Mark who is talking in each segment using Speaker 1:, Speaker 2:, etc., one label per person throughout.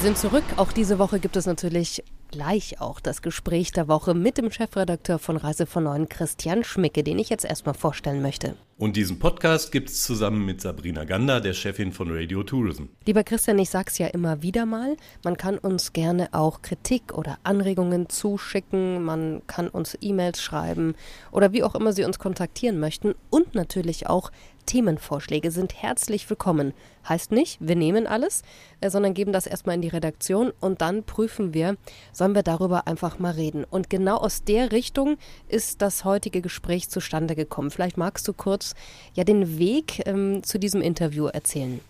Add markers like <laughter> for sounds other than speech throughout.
Speaker 1: Wir sind zurück. Auch diese Woche gibt es natürlich gleich auch das Gespräch der Woche mit dem Chefredakteur von Reise von Neuen, Christian Schmicke, den ich jetzt erstmal vorstellen möchte.
Speaker 2: Und diesen Podcast gibt es zusammen mit Sabrina Gander, der Chefin von Radio Tourism.
Speaker 1: Lieber Christian, ich sag's ja immer wieder mal, man kann uns gerne auch Kritik oder Anregungen zuschicken, man kann uns E-Mails schreiben oder wie auch immer Sie uns kontaktieren möchten und natürlich auch Themenvorschläge sind herzlich willkommen. Heißt nicht, wir nehmen alles, äh, sondern geben das erstmal in die Redaktion und dann prüfen wir, sollen wir darüber einfach mal reden. Und genau aus der Richtung ist das heutige Gespräch zustande gekommen. Vielleicht magst du kurz ja den Weg ähm, zu diesem Interview erzählen.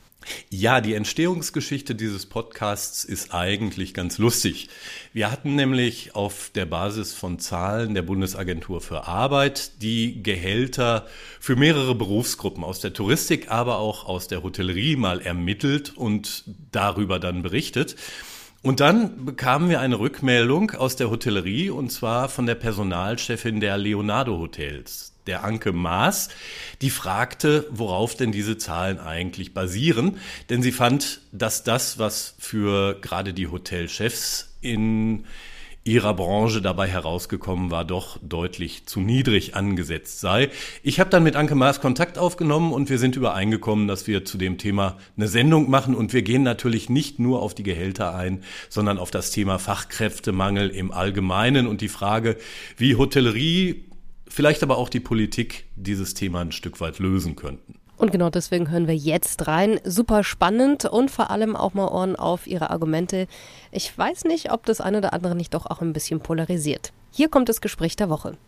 Speaker 2: Ja, die Entstehungsgeschichte dieses Podcasts ist eigentlich ganz lustig. Wir hatten nämlich auf der Basis von Zahlen der Bundesagentur für Arbeit die Gehälter für mehrere Berufsgruppen aus der Touristik, aber auch aus der Hotellerie mal ermittelt und darüber dann berichtet. Und dann bekamen wir eine Rückmeldung aus der Hotellerie und zwar von der Personalchefin der Leonardo Hotels der Anke Maas, die fragte, worauf denn diese Zahlen eigentlich basieren. Denn sie fand, dass das, was für gerade die Hotelchefs in ihrer Branche dabei herausgekommen war, doch deutlich zu niedrig angesetzt sei. Ich habe dann mit Anke Maas Kontakt aufgenommen und wir sind übereingekommen, dass wir zu dem Thema eine Sendung machen und wir gehen natürlich nicht nur auf die Gehälter ein, sondern auf das Thema Fachkräftemangel im Allgemeinen und die Frage, wie Hotellerie vielleicht aber auch die Politik dieses Thema ein Stück weit lösen könnten.
Speaker 1: Und genau deswegen hören wir jetzt rein. Super spannend und vor allem auch mal Ohren auf Ihre Argumente. Ich weiß nicht, ob das eine oder andere nicht doch auch ein bisschen polarisiert. Hier kommt das Gespräch der Woche.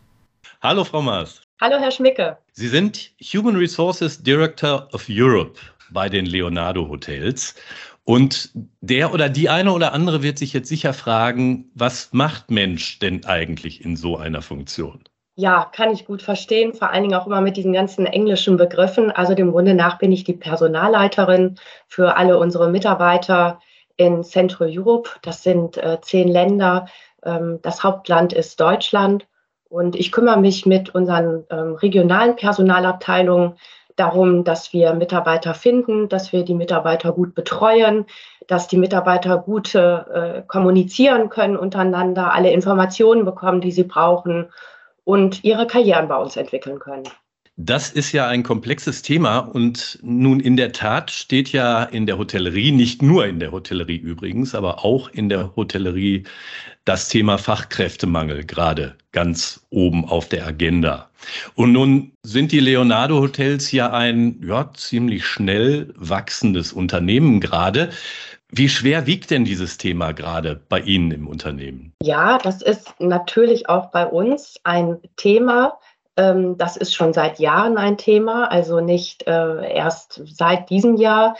Speaker 2: Hallo, Frau Maas.
Speaker 3: Hallo, Herr Schmicke.
Speaker 2: Sie sind Human Resources Director of Europe bei den Leonardo Hotels. Und der oder die eine oder andere wird sich jetzt sicher fragen, was macht Mensch denn eigentlich in so einer Funktion?
Speaker 3: Ja, kann ich gut verstehen, vor allen Dingen auch immer mit diesen ganzen englischen Begriffen. Also dem Grunde nach bin ich die Personalleiterin für alle unsere Mitarbeiter in Central Europe. Das sind äh, zehn Länder. Ähm, das Hauptland ist Deutschland. Und ich kümmere mich mit unseren ähm, regionalen Personalabteilungen darum, dass wir Mitarbeiter finden, dass wir die Mitarbeiter gut betreuen, dass die Mitarbeiter gut äh, kommunizieren können untereinander, alle Informationen bekommen, die sie brauchen und ihre Karrieren bei uns entwickeln können.
Speaker 2: Das ist ja ein komplexes Thema und nun in der Tat steht ja in der Hotellerie, nicht nur in der Hotellerie übrigens, aber auch in der Hotellerie das Thema Fachkräftemangel gerade ganz oben auf der Agenda. Und nun sind die Leonardo Hotels ja ein ja, ziemlich schnell wachsendes Unternehmen gerade. Wie schwer wiegt denn dieses Thema gerade bei Ihnen im Unternehmen?
Speaker 3: Ja, das ist natürlich auch bei uns ein Thema. Ähm, das ist schon seit Jahren ein Thema, also nicht äh, erst seit diesem Jahr.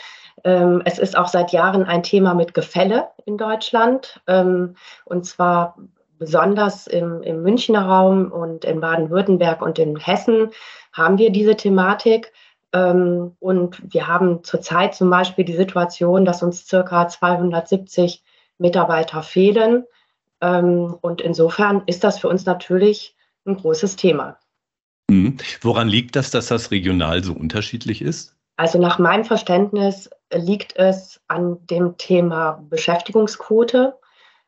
Speaker 3: Ähm, es ist auch seit Jahren ein Thema mit Gefälle in Deutschland. Ähm, und zwar besonders im, im Münchner Raum und in Baden-Württemberg und in Hessen haben wir diese Thematik. Ähm, und wir haben zurzeit zum Beispiel die Situation, dass uns circa 270 Mitarbeiter fehlen. Ähm, und insofern ist das für uns natürlich ein großes Thema.
Speaker 2: Mhm. Woran liegt das, dass das regional so unterschiedlich ist?
Speaker 3: Also nach meinem Verständnis liegt es an dem Thema Beschäftigungsquote.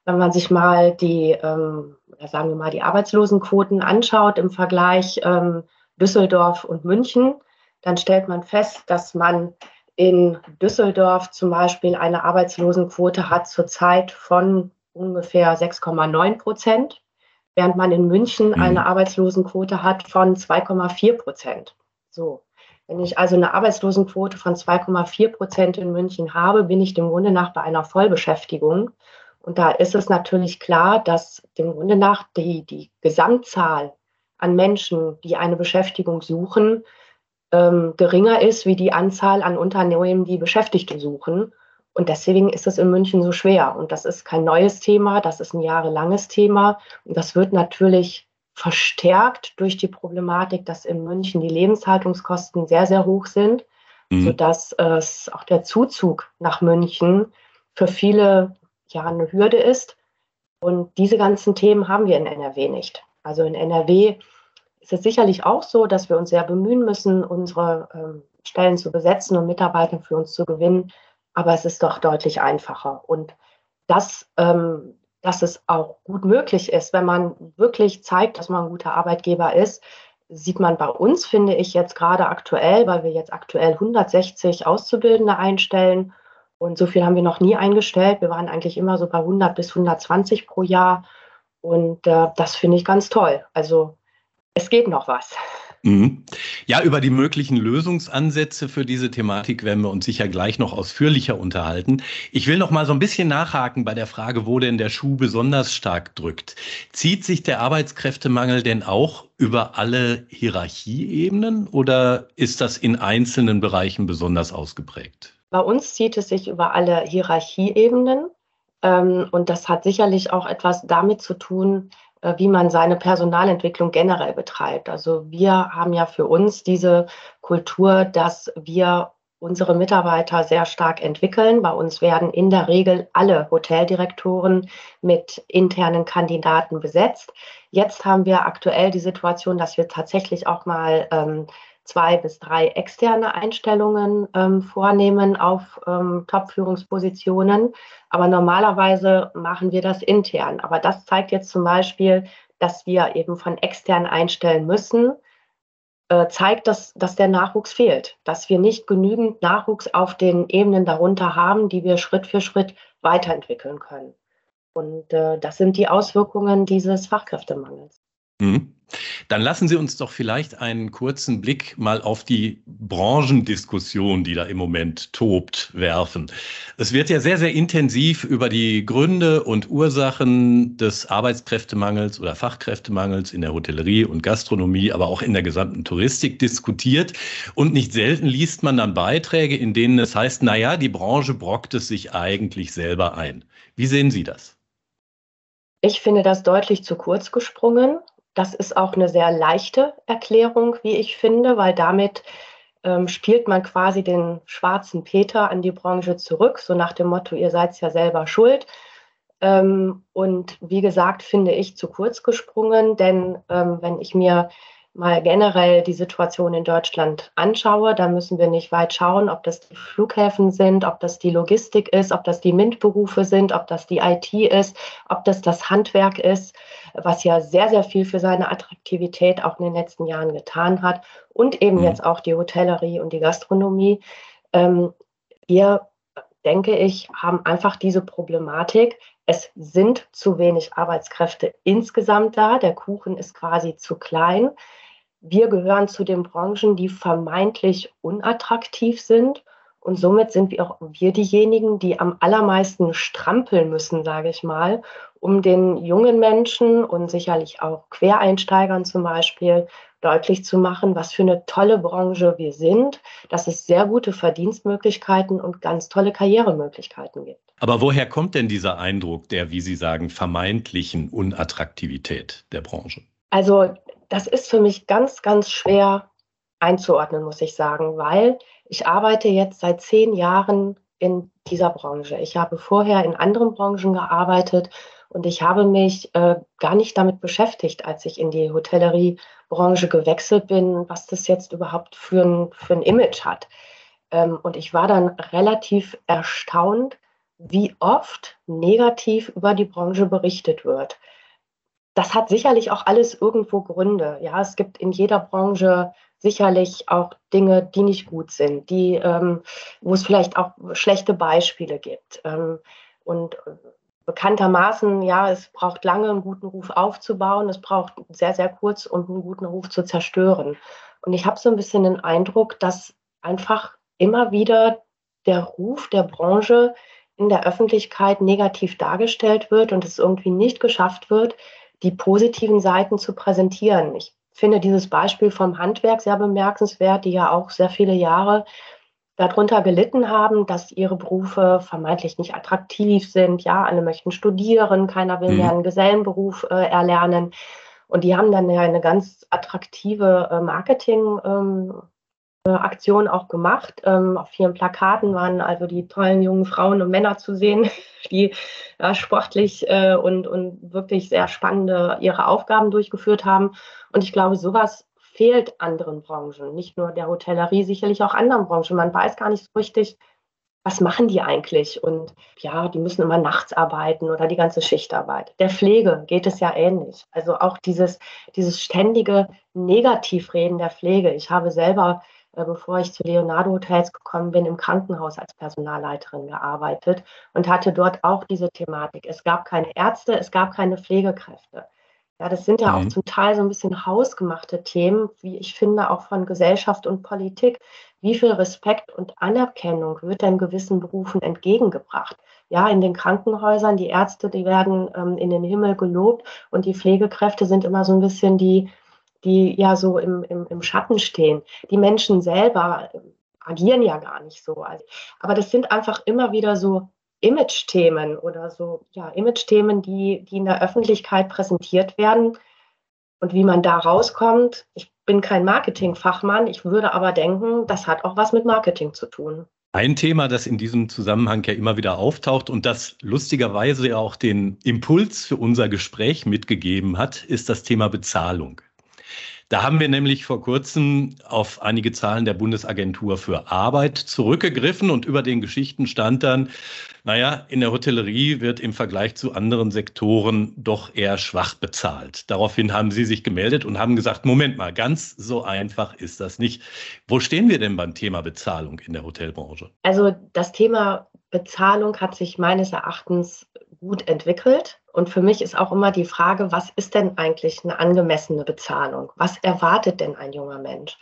Speaker 3: Wenn man sich mal die, ähm, sagen wir mal, die Arbeitslosenquoten anschaut im Vergleich ähm, Düsseldorf und München, dann stellt man fest, dass man in Düsseldorf zum Beispiel eine Arbeitslosenquote hat zurzeit von ungefähr 6,9 Prozent, während man in München mhm. eine Arbeitslosenquote hat von 2,4 Prozent. So. Wenn ich also eine Arbeitslosenquote von 2,4 Prozent in München habe, bin ich dem Grunde nach bei einer Vollbeschäftigung. Und da ist es natürlich klar, dass dem Grunde nach die, die Gesamtzahl an Menschen, die eine Beschäftigung suchen, ähm, geringer ist wie die Anzahl an Unternehmen, die Beschäftigte suchen. Und deswegen ist es in München so schwer. Und das ist kein neues Thema, das ist ein jahrelanges Thema. Und das wird natürlich verstärkt durch die Problematik, dass in München die Lebenshaltungskosten sehr, sehr hoch sind. mhm. sodass es auch der Zuzug nach München für viele ja eine Hürde ist. Und diese ganzen Themen haben wir in NRW nicht. Also in NRW ist es sicherlich auch so, dass wir uns sehr bemühen müssen, unsere ähm, Stellen zu besetzen und Mitarbeiter für uns zu gewinnen. Aber es ist doch deutlich einfacher. Und das, ähm, dass es auch gut möglich ist, wenn man wirklich zeigt, dass man ein guter Arbeitgeber ist, sieht man bei uns, finde ich, jetzt gerade aktuell, weil wir jetzt aktuell 160 Auszubildende einstellen. Und so viel haben wir noch nie eingestellt. Wir waren eigentlich immer so bei 100 bis 120 pro Jahr. Und äh, das finde ich ganz toll. Also es geht noch was.
Speaker 2: Mhm. Ja, über die möglichen Lösungsansätze für diese Thematik werden wir uns sicher gleich noch ausführlicher unterhalten. Ich will noch mal so ein bisschen nachhaken bei der Frage, wo denn der Schuh besonders stark drückt. Zieht sich der Arbeitskräftemangel denn auch über alle Hierarchieebenen oder ist das in einzelnen Bereichen besonders ausgeprägt?
Speaker 3: Bei uns zieht es sich über alle Hierarchieebenen. Ähm, und das hat sicherlich auch etwas damit zu tun, wie man seine Personalentwicklung generell betreibt. Also wir haben ja für uns diese Kultur, dass wir unsere Mitarbeiter sehr stark entwickeln. Bei uns werden in der Regel alle Hoteldirektoren mit internen Kandidaten besetzt. Jetzt haben wir aktuell die Situation, dass wir tatsächlich auch mal ähm, zwei bis drei externe Einstellungen ähm, vornehmen auf ähm, Top-Führungspositionen. Aber normalerweise machen wir das intern. Aber das zeigt jetzt zum Beispiel, dass wir eben von extern einstellen müssen, äh, zeigt, dass, dass der Nachwuchs fehlt, dass wir nicht genügend Nachwuchs auf den Ebenen darunter haben, die wir Schritt für Schritt weiterentwickeln können. Und äh, das sind die Auswirkungen dieses Fachkräftemangels.
Speaker 2: Mhm. Dann lassen Sie uns doch vielleicht einen kurzen Blick mal auf die Branchendiskussion, die da im Moment tobt, werfen. Es wird ja sehr, sehr intensiv über die Gründe und Ursachen des Arbeitskräftemangels oder Fachkräftemangels in der Hotellerie und Gastronomie, aber auch in der gesamten Touristik diskutiert. Und nicht selten liest man dann Beiträge, in denen es heißt, na ja, die Branche brockt es sich eigentlich selber ein. Wie sehen Sie das?
Speaker 3: Ich finde das deutlich zu kurz gesprungen. Das ist auch eine sehr leichte Erklärung, wie ich finde, weil damit ähm, spielt man quasi den schwarzen Peter an die Branche zurück, so nach dem Motto, ihr seid ja selber schuld. Ähm, und wie gesagt, finde ich zu kurz gesprungen, denn ähm, wenn ich mir mal generell die Situation in Deutschland anschaue, dann müssen wir nicht weit schauen, ob das die Flughäfen sind, ob das die Logistik ist, ob das die MINT-Berufe sind, ob das die IT ist, ob das das Handwerk ist, was ja sehr, sehr viel für seine Attraktivität auch in den letzten Jahren getan hat und eben mhm. jetzt auch die Hotellerie und die Gastronomie. Ähm, wir, denke ich, haben einfach diese Problematik, es sind zu wenig Arbeitskräfte insgesamt da. Der Kuchen ist quasi zu klein wir gehören zu den Branchen, die vermeintlich unattraktiv sind. Und somit sind wir auch wir diejenigen, die am allermeisten strampeln müssen, sage ich mal, um den jungen Menschen und sicherlich auch Quereinsteigern zum Beispiel deutlich zu machen, was für eine tolle Branche wir sind, dass es sehr gute Verdienstmöglichkeiten und ganz tolle Karrieremöglichkeiten gibt.
Speaker 2: Aber woher kommt denn dieser Eindruck der, wie Sie sagen, vermeintlichen Unattraktivität der Branche?
Speaker 3: Also das ist für mich ganz, ganz schwer einzuordnen, muss ich sagen, weil ich arbeite jetzt seit zehn Jahren in dieser Branche. Ich habe vorher in anderen Branchen gearbeitet und ich habe mich äh, gar nicht damit beschäftigt, als ich in die Hotelleriebranche gewechselt bin, was das jetzt überhaupt für ein, für ein Image hat. Ähm, und ich war dann relativ erstaunt, wie oft negativ über die Branche berichtet wird das hat sicherlich auch alles irgendwo Gründe. Ja, es gibt in jeder Branche sicherlich auch Dinge, die nicht gut sind, die, ähm, wo es vielleicht auch schlechte Beispiele gibt. Ähm, und bekanntermaßen, ja, es braucht lange, einen guten Ruf aufzubauen. Es braucht sehr, sehr kurz, um einen guten Ruf zu zerstören. Und ich habe so ein bisschen den Eindruck, dass einfach immer wieder der Ruf der Branche in der Öffentlichkeit negativ dargestellt wird und es irgendwie nicht geschafft wird, die positiven Seiten zu präsentieren. Ich finde dieses Beispiel vom Handwerk sehr bemerkenswert, die ja auch sehr viele Jahre darunter gelitten haben, dass ihre Berufe vermeintlich nicht attraktiv sind. Ja, alle möchten studieren, keiner will mhm. mehr einen Gesellenberuf äh, erlernen. Und die haben dann ja eine ganz attraktive äh, Marketing, ähm, Aktion auch gemacht. Ähm, auf vielen Plakaten waren also die tollen jungen Frauen und Männer zu sehen, <laughs> die ja, sportlich äh, und, und wirklich sehr spannende ihre Aufgaben durchgeführt haben. Und ich glaube, sowas fehlt anderen Branchen, nicht nur der Hotellerie, sicherlich auch anderen Branchen. Man weiß gar nicht so richtig, was machen die eigentlich? Und ja, die müssen immer nachts arbeiten oder die ganze Schichtarbeit. Der Pflege geht es ja ähnlich. Also auch dieses, dieses ständige Negativreden der Pflege. Ich habe selber, äh, bevor ich zu Leonardo Hotels gekommen bin, im Krankenhaus als Personalleiterin gearbeitet und hatte dort auch diese Thematik. Es gab keine Ärzte, es gab keine Pflegekräfte. Ja, das sind ja mhm. auch zum Teil so ein bisschen hausgemachte Themen, wie ich finde, auch von Gesellschaft und Politik. Wie viel Respekt und Anerkennung wird denn gewissen Berufen entgegengebracht? Ja, in den Krankenhäusern, die Ärzte, die werden ähm, in den Himmel gelobt und die Pflegekräfte sind immer so ein bisschen die, die ja so im, im, im Schatten stehen. Die Menschen selber äh, agieren ja gar nicht so. Also, aber das sind einfach immer wieder so Image-Themen oder so, ja, Image-Themen, die, die in der Öffentlichkeit präsentiert werden. Und wie man da rauskommt, ich bin kein Marketingfachmann, ich würde aber denken, das hat auch was mit Marketing zu tun.
Speaker 2: Ein Thema, das in diesem Zusammenhang ja immer wieder auftaucht und das lustigerweise ja auch den Impuls für unser Gespräch mitgegeben hat, ist das Thema Bezahlung. Da haben wir nämlich vor kurzem auf einige Zahlen der Bundesagentur für Arbeit zurückgegriffen und über den Geschichten stand dann, naja, in der Hotellerie wird im Vergleich zu anderen Sektoren doch eher schwach bezahlt. Daraufhin haben Sie sich gemeldet und haben gesagt, Moment mal, ganz so einfach ist das nicht. Wo stehen wir denn beim Thema Bezahlung in der Hotelbranche?
Speaker 3: Also das Thema Bezahlung hat sich meines Erachtens gut entwickelt. Und für mich ist auch immer die Frage, was ist denn eigentlich eine angemessene Bezahlung? Was erwartet denn ein junger Mensch?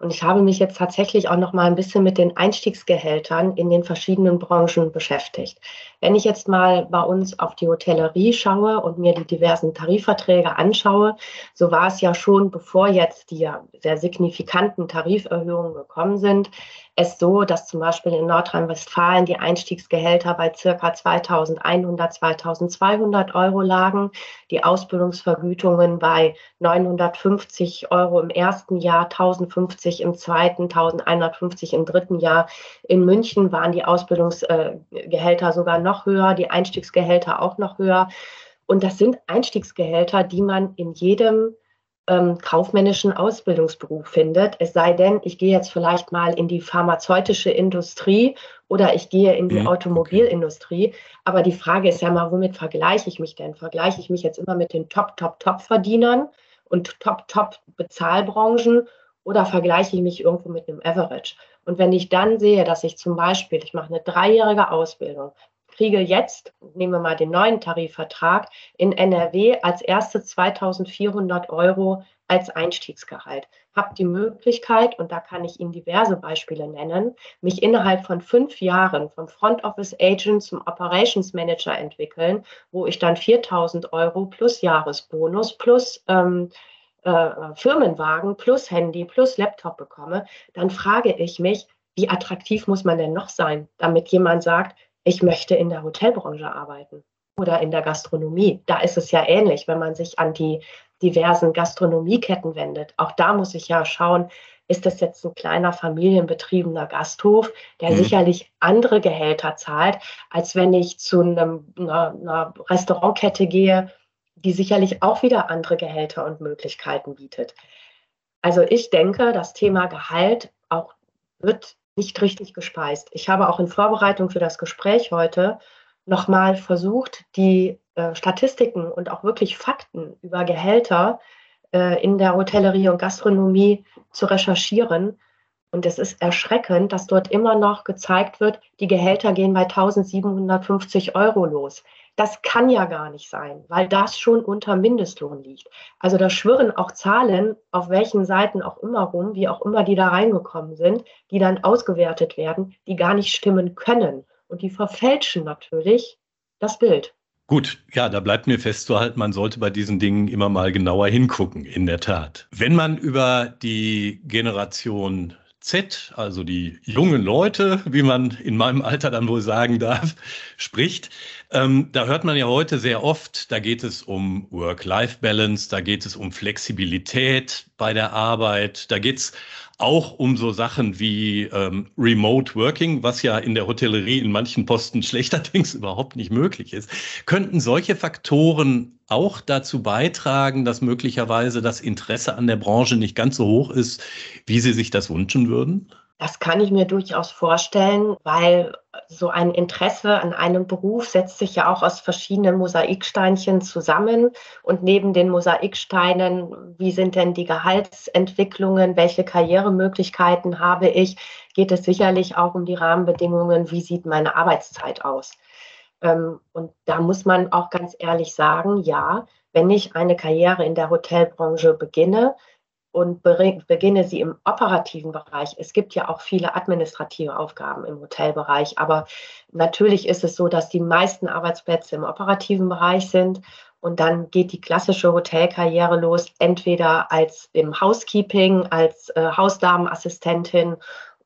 Speaker 3: Und ich habe mich jetzt tatsächlich auch noch mal ein bisschen mit den Einstiegsgehältern in den verschiedenen Branchen beschäftigt. Wenn ich jetzt mal bei uns auf die Hotellerie schaue und mir die diversen Tarifverträge anschaue, so war es ja schon, bevor jetzt die sehr signifikanten Tariferhöhungen gekommen sind, es so, dass zum Beispiel in Nordrhein-Westfalen die Einstiegsgehälter bei circa 2100, 2200 Euro lagen, die Ausbildungsvergütungen bei 950 Euro im ersten Jahr, 1050 im zweiten, 1150 im dritten Jahr. In München waren die Ausbildungsgehälter sogar noch höher, die Einstiegsgehälter auch noch höher. Und das sind Einstiegsgehälter, die man in jedem ähm, kaufmännischen Ausbildungsberuf findet. Es sei denn, ich gehe jetzt vielleicht mal in die pharmazeutische Industrie oder ich gehe in die mhm. Automobilindustrie. Aber die Frage ist ja mal, womit vergleiche ich mich denn? Vergleiche ich mich jetzt immer mit den Top, Top, Top-Verdienern und Top, Top Bezahlbranchen oder vergleiche ich mich irgendwo mit einem Average? Und wenn ich dann sehe, dass ich zum Beispiel, ich mache eine dreijährige Ausbildung, kriege jetzt, nehmen wir mal den neuen Tarifvertrag, in NRW als erste 2400 Euro als Einstiegsgehalt. Habe die Möglichkeit, und da kann ich Ihnen diverse Beispiele nennen, mich innerhalb von fünf Jahren vom Front Office Agent zum Operations Manager entwickeln, wo ich dann 4000 Euro plus Jahresbonus plus ähm, äh, Firmenwagen plus Handy plus Laptop bekomme, dann frage ich mich, wie attraktiv muss man denn noch sein, damit jemand sagt, ich möchte in der Hotelbranche arbeiten oder in der Gastronomie. Da ist es ja ähnlich, wenn man sich an die diversen Gastronomieketten wendet. Auch da muss ich ja schauen, ist das jetzt ein kleiner familienbetriebener Gasthof, der mhm. sicherlich andere Gehälter zahlt, als wenn ich zu einem, einer, einer Restaurantkette gehe, die sicherlich auch wieder andere Gehälter und Möglichkeiten bietet. Also ich denke, das Thema Gehalt auch wird nicht richtig gespeist. Ich habe auch in Vorbereitung für das Gespräch heute nochmal versucht, die äh, Statistiken und auch wirklich Fakten über Gehälter äh, in der Hotellerie und Gastronomie zu recherchieren. Und es ist erschreckend, dass dort immer noch gezeigt wird, die Gehälter gehen bei 1750 Euro los. Das kann ja gar nicht sein, weil das schon unter Mindestlohn liegt. Also da schwirren auch Zahlen auf welchen Seiten auch immer rum, wie auch immer die da reingekommen sind, die dann ausgewertet werden, die gar nicht stimmen können. Und die verfälschen natürlich das Bild.
Speaker 2: Gut, ja, da bleibt mir festzuhalten, man sollte bei diesen Dingen immer mal genauer hingucken, in der Tat. Wenn man über die Generation Z, also die jungen Leute, wie man in meinem Alter dann wohl sagen darf, spricht, ähm, da hört man ja heute sehr oft, da geht es um Work-Life-Balance, da geht es um Flexibilität bei der Arbeit, da geht es auch um so Sachen wie ähm, Remote Working, was ja in der Hotellerie in manchen Posten schlechterdings <laughs> überhaupt nicht möglich ist. Könnten solche Faktoren auch dazu beitragen, dass möglicherweise das Interesse an der Branche nicht ganz so hoch ist, wie Sie sich das wünschen würden?
Speaker 3: Das kann ich mir durchaus vorstellen, weil so ein Interesse an einem Beruf setzt sich ja auch aus verschiedenen Mosaiksteinchen zusammen. Und neben den Mosaiksteinen, wie sind denn die Gehaltsentwicklungen, welche Karrieremöglichkeiten habe ich, geht es sicherlich auch um die Rahmenbedingungen, wie sieht meine Arbeitszeit aus. Ähm, und da muss man auch ganz ehrlich sagen, ja, wenn ich eine Karriere in der Hotelbranche beginne, und beginne sie im operativen Bereich. Es gibt ja auch viele administrative Aufgaben im Hotelbereich, aber natürlich ist es so, dass die meisten Arbeitsplätze im operativen Bereich sind und dann geht die klassische Hotelkarriere los, entweder als im Housekeeping, als äh, Hausdamenassistentin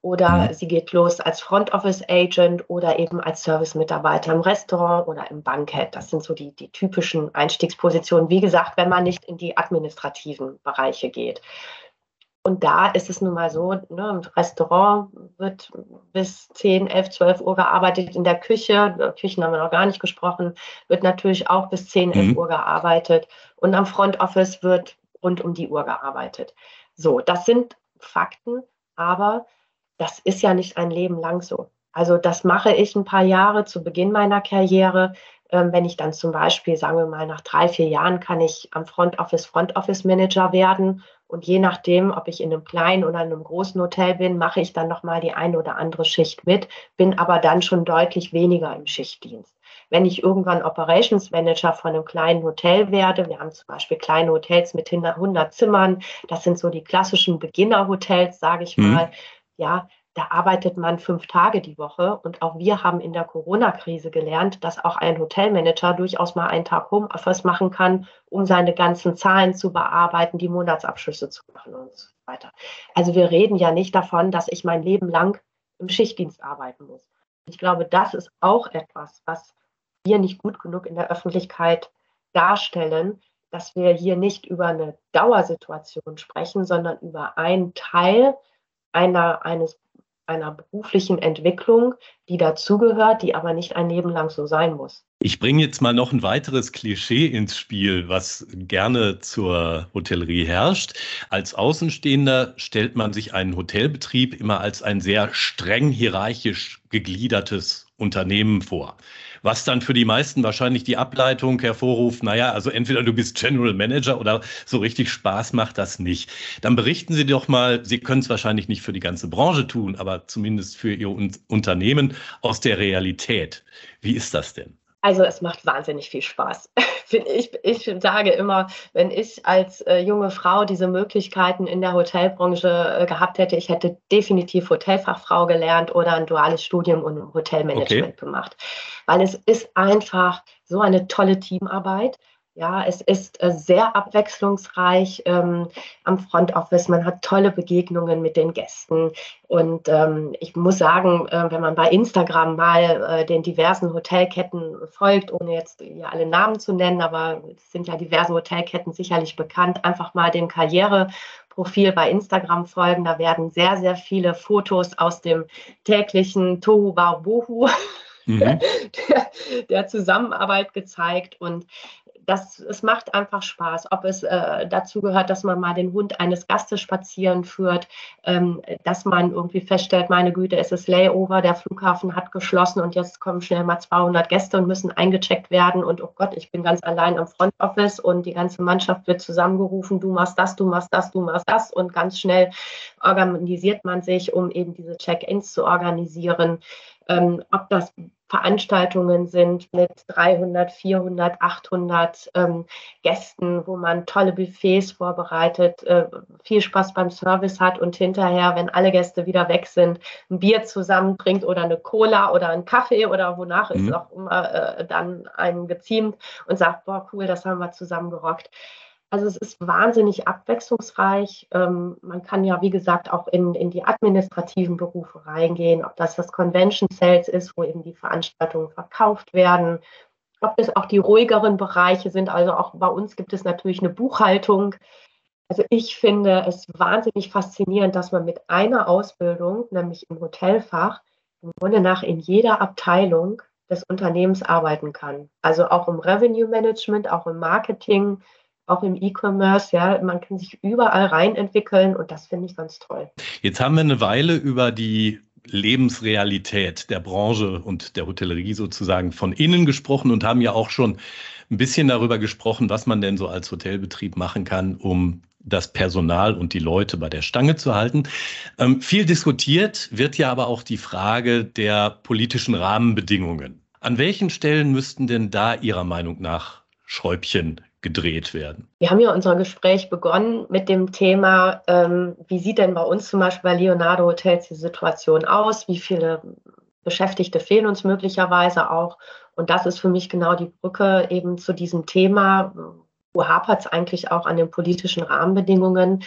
Speaker 3: oder mhm. sie geht los als Front Office Agent oder eben als Service-Mitarbeiter im Restaurant oder im Bankett. Das sind so die, die typischen Einstiegspositionen. Wie gesagt, wenn man nicht in die administrativen Bereiche geht. Und da ist es nun mal so, ne, im Restaurant wird bis 10, 11, 12 Uhr gearbeitet. In der Küche, Küchen haben wir noch gar nicht gesprochen, wird natürlich auch bis 10, 11 mhm. Uhr gearbeitet. Und am Front Office wird rund um die Uhr gearbeitet. So, das sind Fakten, aber das ist ja nicht ein Leben lang so. Also das mache ich ein paar Jahre zu Beginn meiner Karriere. Ähm, wenn ich dann zum Beispiel, sagen wir mal, nach drei, vier Jahren kann ich am Front Office Front Office Manager werden. Und je nachdem, ob ich in einem kleinen oder einem großen Hotel bin, mache ich dann nochmal die eine oder andere Schicht mit, bin aber dann schon deutlich weniger im Schichtdienst. Wenn ich irgendwann Operations Manager von einem kleinen Hotel werde, wir haben zum Beispiel kleine Hotels mit 100 Zimmern, das sind so die klassischen Beginnerhotels, sage ich mhm. Ja, da arbeitet man fünf Tage die Woche. Und auch wir haben in der Corona-Krise gelernt, dass auch ein Hotelmanager durchaus mal einen Tag Homeoffice machen kann, um seine ganzen Zahlen zu bearbeiten, die Monatsabschlüsse zu machen und so weiter. Also wir reden ja nicht davon, dass ich mein Leben lang im Schichtdienst arbeiten muss. Ich glaube, das ist auch etwas, was wir nicht gut genug in der Öffentlichkeit darstellen, dass wir hier nicht über eine Dauersituation sprechen, sondern über einen Teil einer, eines, einer beruflichen Entwicklung, die dazugehört, die aber nicht ein Leben lang so sein muss.
Speaker 2: Ich bringe jetzt mal noch ein weiteres Klischee ins Spiel, was gerne zur Hotellerie herrscht. Als Außenstehender stellt man sich einen Hotelbetrieb immer als ein sehr streng hierarchisch gegliedertes Unternehmen vor was dann für die meisten wahrscheinlich die Ableitung hervorruft, naja, also entweder du bist General Manager oder so richtig Spaß macht das nicht. Dann berichten Sie doch mal, Sie können es wahrscheinlich nicht für die ganze Branche tun, aber zumindest für Ihr Unternehmen aus der Realität. Wie ist das denn?
Speaker 3: Also es macht wahnsinnig viel Spaß. <laughs> ich, ich sage immer, wenn ich als äh, junge Frau diese Möglichkeiten in der Hotelbranche äh, gehabt hätte, ich hätte definitiv Hotelfachfrau gelernt oder ein duales Studium und Hotelmanagement okay. gemacht. Weil es ist einfach so eine tolle Teamarbeit. Ja, es ist äh, sehr abwechslungsreich ähm, am Front Office. Man hat tolle Begegnungen mit den Gästen. Und ähm, ich muss sagen, äh, wenn man bei Instagram mal äh, den diversen Hotelketten folgt, ohne jetzt hier alle Namen zu nennen, aber es sind ja diverse Hotelketten sicherlich bekannt, einfach mal dem Karriereprofil bei Instagram folgen. Da werden sehr, sehr viele Fotos aus dem täglichen Tohu Bohu mhm. <laughs> der, der Zusammenarbeit gezeigt. Und das, es macht einfach Spaß. Ob es äh, dazu gehört, dass man mal den Hund eines Gastes spazieren führt, ähm, dass man irgendwie feststellt, meine Güte, es ist Layover, der Flughafen hat geschlossen und jetzt kommen schnell mal 200 Gäste und müssen eingecheckt werden und oh Gott, ich bin ganz allein am Front Office und die ganze Mannschaft wird zusammengerufen, du machst das, du machst das, du machst das und ganz schnell organisiert man sich, um eben diese Check-ins zu organisieren. Ähm, ob das Veranstaltungen sind mit 300, 400, 800 ähm, Gästen, wo man tolle Buffets vorbereitet, äh, viel Spaß beim Service hat und hinterher, wenn alle Gäste wieder weg sind, ein Bier zusammen trinkt oder eine Cola oder einen Kaffee oder wonach mhm. es auch immer äh, dann einen geziemt und sagt, boah, cool, das haben wir zusammen gerockt. Also es ist wahnsinnig abwechslungsreich. Ähm, man kann ja, wie gesagt, auch in, in die administrativen Berufe reingehen, ob das das Convention Sales ist, wo eben die Veranstaltungen verkauft werden, ob es auch die ruhigeren Bereiche sind. Also auch bei uns gibt es natürlich eine Buchhaltung. Also ich finde es wahnsinnig faszinierend, dass man mit einer Ausbildung, nämlich im Hotelfach, im Grunde nach in jeder Abteilung des Unternehmens arbeiten kann. Also auch im Revenue Management, auch im Marketing, auch im E-Commerce, ja, man kann sich überall rein entwickeln und das finde ich ganz toll.
Speaker 2: Jetzt haben wir eine Weile über die Lebensrealität der Branche und der Hotellerie sozusagen von innen gesprochen und haben ja auch schon ein bisschen darüber gesprochen, was man denn so als Hotelbetrieb machen kann, um das Personal und die Leute bei der Stange zu halten. Ähm, viel diskutiert wird ja aber auch die Frage der politischen Rahmenbedingungen. An welchen Stellen müssten denn da Ihrer Meinung nach Schräubchen gedreht werden?
Speaker 3: Wir haben ja unser Gespräch begonnen mit dem Thema, ähm, wie sieht denn bei uns zum Beispiel bei Leonardo Hotels die Situation aus? Wie viele Beschäftigte fehlen uns möglicherweise auch? Und das ist für mich genau die Brücke eben zu diesem Thema. Wo hapert es eigentlich auch an den politischen Rahmenbedingungen?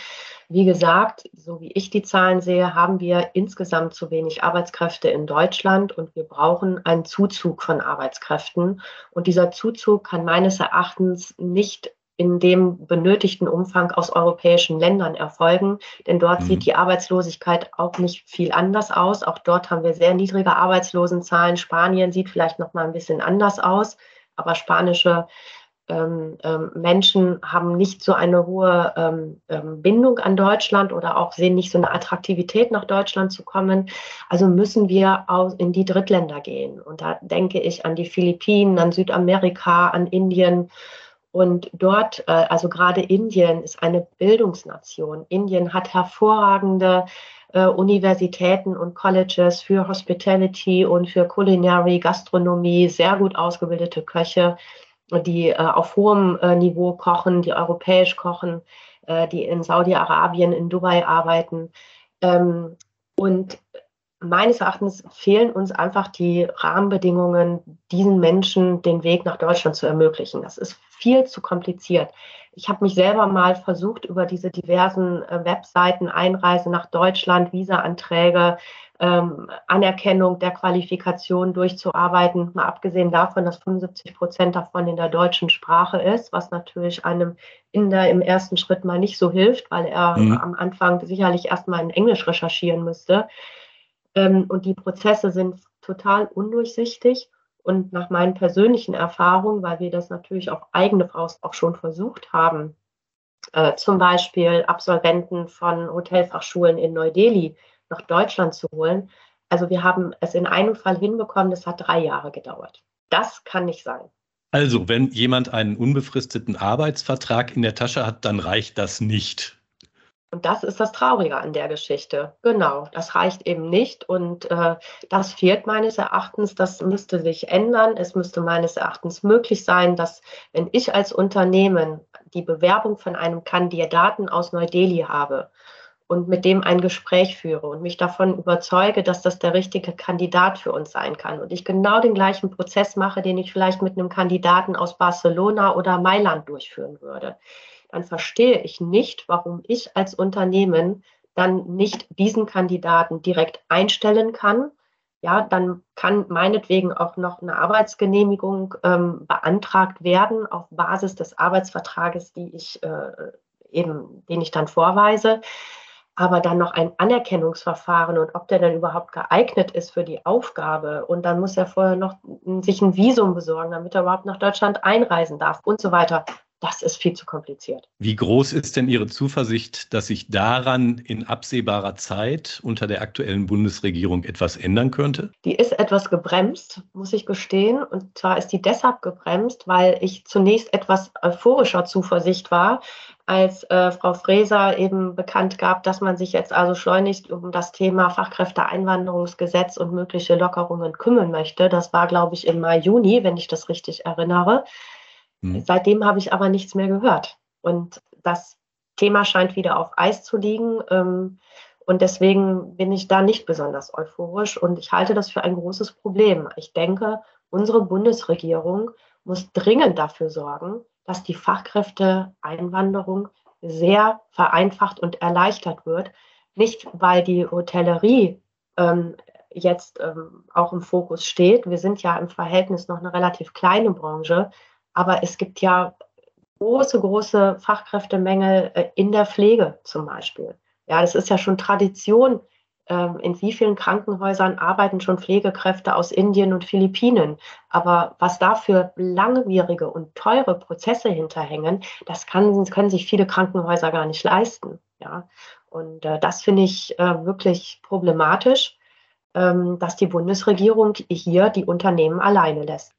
Speaker 3: Wie gesagt, so wie ich die Zahlen sehe, haben wir insgesamt zu wenig Arbeitskräfte in Deutschland und wir brauchen einen Zuzug von Arbeitskräften. Und dieser Zuzug kann meines Erachtens nicht in dem benötigten Umfang aus europäischen Ländern erfolgen, denn dort mhm. sieht die Arbeitslosigkeit auch nicht viel anders aus. Auch dort haben wir sehr niedrige Arbeitslosenzahlen. Spanien sieht vielleicht noch mal ein bisschen anders aus, aber spanische ähm, ähm, Menschen haben nicht so eine hohe ähm, ähm, Bindung an Deutschland oder auch sehen nicht so eine Attraktivität nach Deutschland zu kommen. Also müssen wir auch in die Drittländer gehen. Und da denke ich an die Philippinen, an Südamerika, an Indien. Und dort, äh, also gerade Indien ist eine Bildungsnation. Indien hat hervorragende äh, Universitäten und Colleges für Hospitality und für Culinary, Gastronomie, sehr gut ausgebildete Köche die äh, auf hohem äh, Niveau kochen, die europäisch kochen, äh, die in Saudi-Arabien, in Dubai arbeiten. Ähm, und meines Erachtens fehlen uns einfach die Rahmenbedingungen, diesen Menschen den Weg nach Deutschland zu ermöglichen. Das ist viel zu kompliziert. Ich habe mich selber mal versucht, über diese diversen äh, Webseiten, Einreise nach Deutschland, Visa-Anträge, ähm, Anerkennung der Qualifikation durchzuarbeiten, mal abgesehen davon, dass 75 Prozent davon in der deutschen Sprache ist, was natürlich einem Inder im ersten Schritt mal nicht so hilft, weil er mhm. am Anfang sicherlich erstmal in Englisch recherchieren müsste. Ähm, und die Prozesse sind total undurchsichtig. Und nach meinen persönlichen Erfahrungen, weil wir das natürlich auf eigene Faust auch schon versucht haben, äh, zum Beispiel Absolventen von Hotelfachschulen in Neu-Delhi, nach Deutschland zu holen. Also wir haben es in einem Fall hinbekommen, das hat drei Jahre gedauert. Das kann nicht sein.
Speaker 2: Also, wenn jemand einen unbefristeten Arbeitsvertrag in der Tasche hat, dann reicht das nicht.
Speaker 3: Und das ist das Traurige an der Geschichte. Genau, das reicht eben nicht. Und äh, das fehlt meines Erachtens. Das müsste sich ändern. Es müsste meines Erachtens möglich sein, dass wenn ich als Unternehmen die Bewerbung von einem Kandidaten aus Neu-Delhi habe und mit dem ein Gespräch führe und mich davon überzeuge, dass das der richtige Kandidat für uns sein kann und ich genau den gleichen Prozess mache, den ich vielleicht mit einem Kandidaten aus Barcelona oder Mailand durchführen würde, dann verstehe ich nicht, warum ich als Unternehmen dann nicht diesen Kandidaten direkt einstellen kann. Ja, dann kann meinetwegen auch noch eine Arbeitsgenehmigung ähm, beantragt werden auf Basis des Arbeitsvertrages, die ich äh, eben, den ich dann vorweise aber dann noch ein Anerkennungsverfahren und ob der dann überhaupt geeignet ist für die Aufgabe. Und dann muss er vorher noch sich ein Visum besorgen, damit er überhaupt nach Deutschland einreisen darf und so weiter. Das ist viel zu kompliziert.
Speaker 2: Wie groß ist denn Ihre Zuversicht, dass sich daran in absehbarer Zeit unter der aktuellen Bundesregierung etwas ändern könnte?
Speaker 3: Die ist etwas gebremst, muss ich gestehen. Und zwar ist die deshalb gebremst, weil ich zunächst etwas euphorischer Zuversicht war, als äh, Frau Fräser eben bekannt gab, dass man sich jetzt also schleunigst um das Thema Fachkräfteeinwanderungsgesetz und mögliche Lockerungen kümmern möchte. Das war, glaube ich, im Mai, Juni, wenn ich das richtig erinnere. Mhm. Seitdem habe ich aber nichts mehr gehört. Und das Thema scheint wieder auf Eis zu liegen. Ähm, und deswegen bin ich da nicht besonders euphorisch und ich halte das für ein großes Problem. Ich denke, unsere Bundesregierung muss dringend dafür sorgen, dass die Fachkräfteeinwanderung sehr vereinfacht und erleichtert wird. Nicht, weil die Hotellerie ähm, jetzt ähm, auch im Fokus steht. Wir sind ja im Verhältnis noch eine relativ kleine Branche, aber es gibt ja große, große Fachkräftemängel äh, in der Pflege zum Beispiel. Ja, das ist ja schon Tradition. Ähm, in wie vielen Krankenhäusern arbeiten schon Pflegekräfte aus Indien und Philippinen? Aber was da für langwierige und teure Prozesse hinterhängen, das kann, können sich viele Krankenhäuser gar nicht leisten. Ja, und äh, das finde ich äh, wirklich problematisch, ähm, dass die Bundesregierung hier die Unternehmen alleine lässt.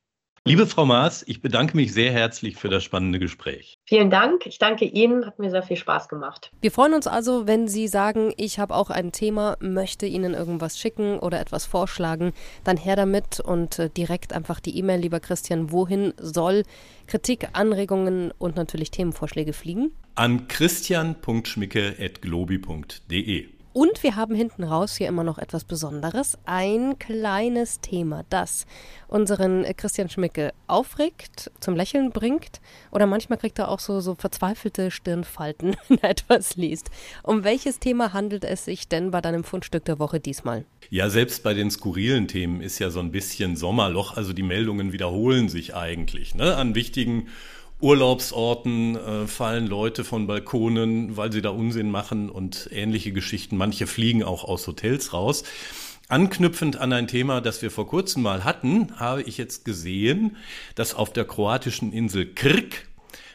Speaker 2: Liebe Frau Maas, ich bedanke mich sehr herzlich für das spannende Gespräch.
Speaker 3: Vielen Dank. Ich danke Ihnen. Hat mir sehr viel Spaß gemacht.
Speaker 1: Wir freuen uns also, wenn Sie sagen, ich habe auch ein Thema, möchte Ihnen irgendwas schicken oder etwas vorschlagen, dann her damit und äh, direkt einfach die E-Mail, lieber Christian, wohin soll Kritik, Anregungen und natürlich Themenvorschläge fliegen?
Speaker 2: An christian.schmicke.globi.de.
Speaker 1: Und wir haben hinten raus hier immer noch etwas Besonderes. Ein kleines Thema, das unseren Christian Schmicke aufregt, zum Lächeln bringt oder manchmal kriegt er auch so, so verzweifelte Stirnfalten, <laughs> wenn er etwas liest. Um welches Thema handelt es sich denn bei deinem Fundstück der Woche diesmal?
Speaker 2: Ja, selbst bei den skurrilen Themen ist ja so ein bisschen Sommerloch. Also die Meldungen wiederholen sich eigentlich ne? an wichtigen Urlaubsorten äh, fallen Leute von Balkonen, weil sie da Unsinn machen und ähnliche Geschichten. Manche fliegen auch aus Hotels raus. Anknüpfend an ein Thema, das wir vor kurzem mal hatten, habe ich jetzt gesehen, dass auf der kroatischen Insel Krk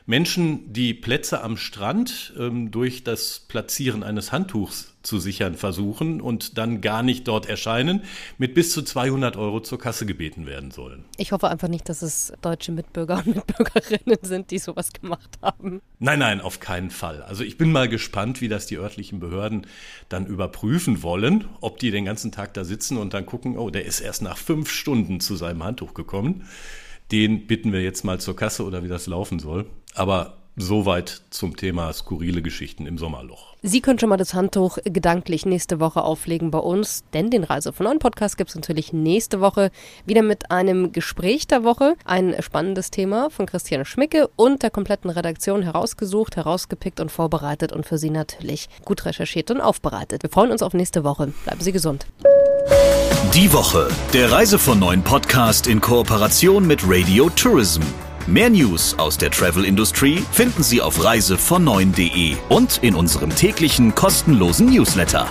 Speaker 2: Menschen, die Plätze am Strand ähm, durch das Platzieren eines Handtuchs zu sichern versuchen und dann gar nicht dort erscheinen, mit bis zu 200 Euro zur Kasse gebeten werden sollen.
Speaker 1: Ich hoffe einfach nicht, dass es deutsche Mitbürger und Mitbürgerinnen sind, die sowas gemacht haben.
Speaker 2: Nein, nein, auf keinen Fall. Also ich bin mal gespannt, wie das die örtlichen Behörden dann überprüfen wollen, ob die den ganzen Tag da sitzen und dann gucken, oh, der ist erst nach fünf Stunden zu seinem Handtuch gekommen. Den bitten wir jetzt mal zur Kasse oder wie das laufen soll. Aber Soweit zum Thema skurrile Geschichten im Sommerloch.
Speaker 1: Sie können schon mal das Handtuch gedanklich nächste Woche auflegen bei uns, denn den Reise von neuen Podcast gibt es natürlich nächste Woche wieder mit einem Gespräch der Woche. Ein spannendes Thema von Christiane Schmicke und der kompletten Redaktion herausgesucht, herausgepickt und vorbereitet und für Sie natürlich gut recherchiert und aufbereitet. Wir freuen uns auf nächste Woche. Bleiben Sie gesund.
Speaker 4: Die Woche, der Reise von neuen Podcast in Kooperation mit Radio Tourism. Mehr News aus der Travel Industry finden Sie auf reisevon9.de und in unserem täglichen kostenlosen Newsletter.